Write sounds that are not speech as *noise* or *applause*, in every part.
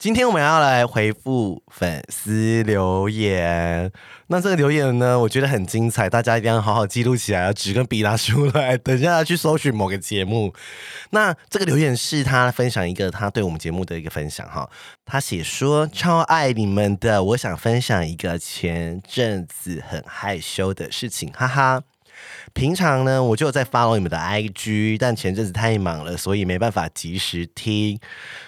今天我们要来回复粉丝留言，那这个留言呢，我觉得很精彩，大家一定要好好记录起来，纸跟笔拿出来，等一下去搜寻某个节目。那这个留言是他分享一个他对我们节目的一个分享哈，他写说超爱你们的，我想分享一个前阵子很害羞的事情，哈哈。平常呢，我就在 follow 你们的 IG，但前阵子太忙了，所以没办法及时听。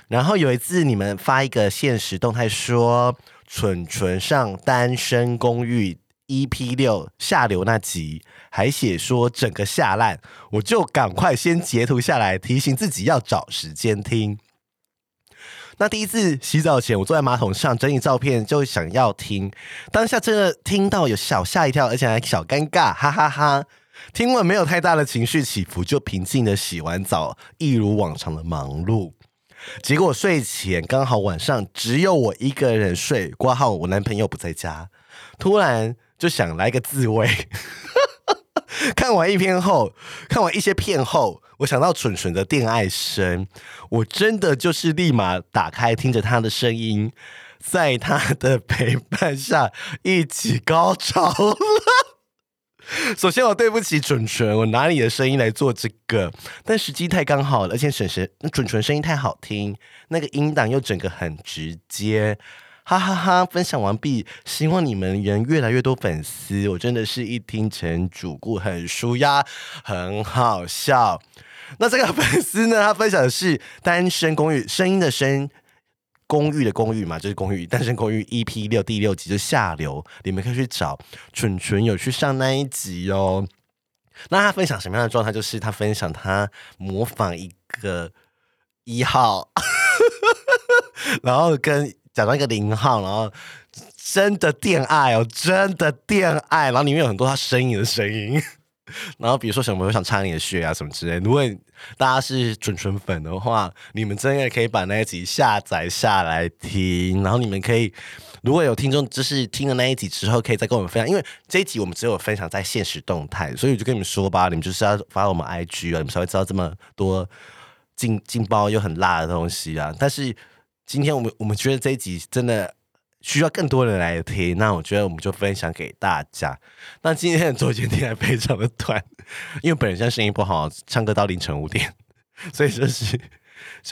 然后有一次你们发一个现实动态说“蠢蠢上单身公寓 EP 六下流那集”，还写说整个下烂，我就赶快先截图下来，提醒自己要找时间听。那第一次洗澡前，我坐在马桶上整理照片，就想要听。当下真的听到有小吓一跳，而且还小尴尬，哈哈哈。听完没有太大的情绪起伏，就平静的洗完澡，一如往常的忙碌。结果睡前刚好晚上只有我一个人睡，挂号我男朋友不在家，突然就想来个自慰。*laughs* 看完一篇后，看完一些片后，我想到蠢蠢的电爱声，我真的就是立马打开，听着他的声音，在他的陪伴下一起高潮了。*laughs* 首先，我对不起蠢蠢，我拿你的声音来做这个，但时机太刚好了，而且蠢蠢蠢蠢声音太好听，那个音档又整个很直接。哈哈哈！分享完毕，希望你们人越来越多粉丝。我真的是一听成主顾，很舒压，很好笑。那这个 *laughs* 粉丝呢？他分享的是《单身公寓》，声音的声，公寓的公寓嘛，就是公寓《单身公寓》EP 六第六集就下流，你们可以去找蠢蠢有去上那一集哦。那他分享什么样的状态？就是他分享他模仿一个一号，*laughs* 然后跟。假装一个零号，然后真的电爱哦，真的电爱，然后里面有很多他声音的声音，*laughs* 然后比如说什么我想插你的穴啊什么之类。如果大家是准纯粉的话，你们真的可以把那一集下载下来听。然后你们可以，如果有听众就是听了那一集之后，可以再跟我们分享，因为这一集我们只有分享在现实动态，所以我就跟你们说吧，你们就是要发我们 IG 啊，你们才会知道这么多劲劲爆又很辣的东西啊。但是。今天我们我们觉得这一集真的需要更多人来听，那我觉得我们就分享给大家。那今天的周间电爱非常的短，因为本人现在声音不好，唱歌到凌晨五点，*laughs* 所以就是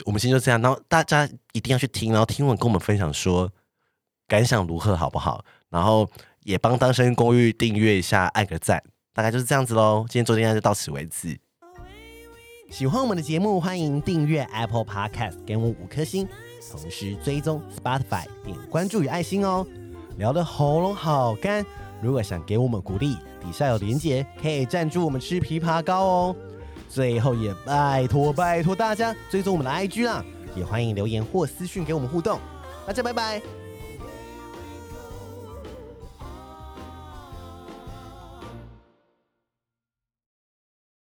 我们今天就这样。然后大家一定要去听，然后听完跟我们分享说感想如何，好不好？然后也帮单身公寓订阅一下，按个赞，大概就是这样子喽。今天周间电爱就到此为止。喜欢我们的节目，欢迎订阅 Apple Podcast，给我五颗星。同时追踪 Spotify，点关注与爱心哦。聊得喉咙好干，如果想给我们鼓励，底下有连结，可以赞助我们吃枇杷膏哦。最后也拜托拜托大家追踪我们的 IG 啦，也欢迎留言或私讯给我们互动。大家拜拜。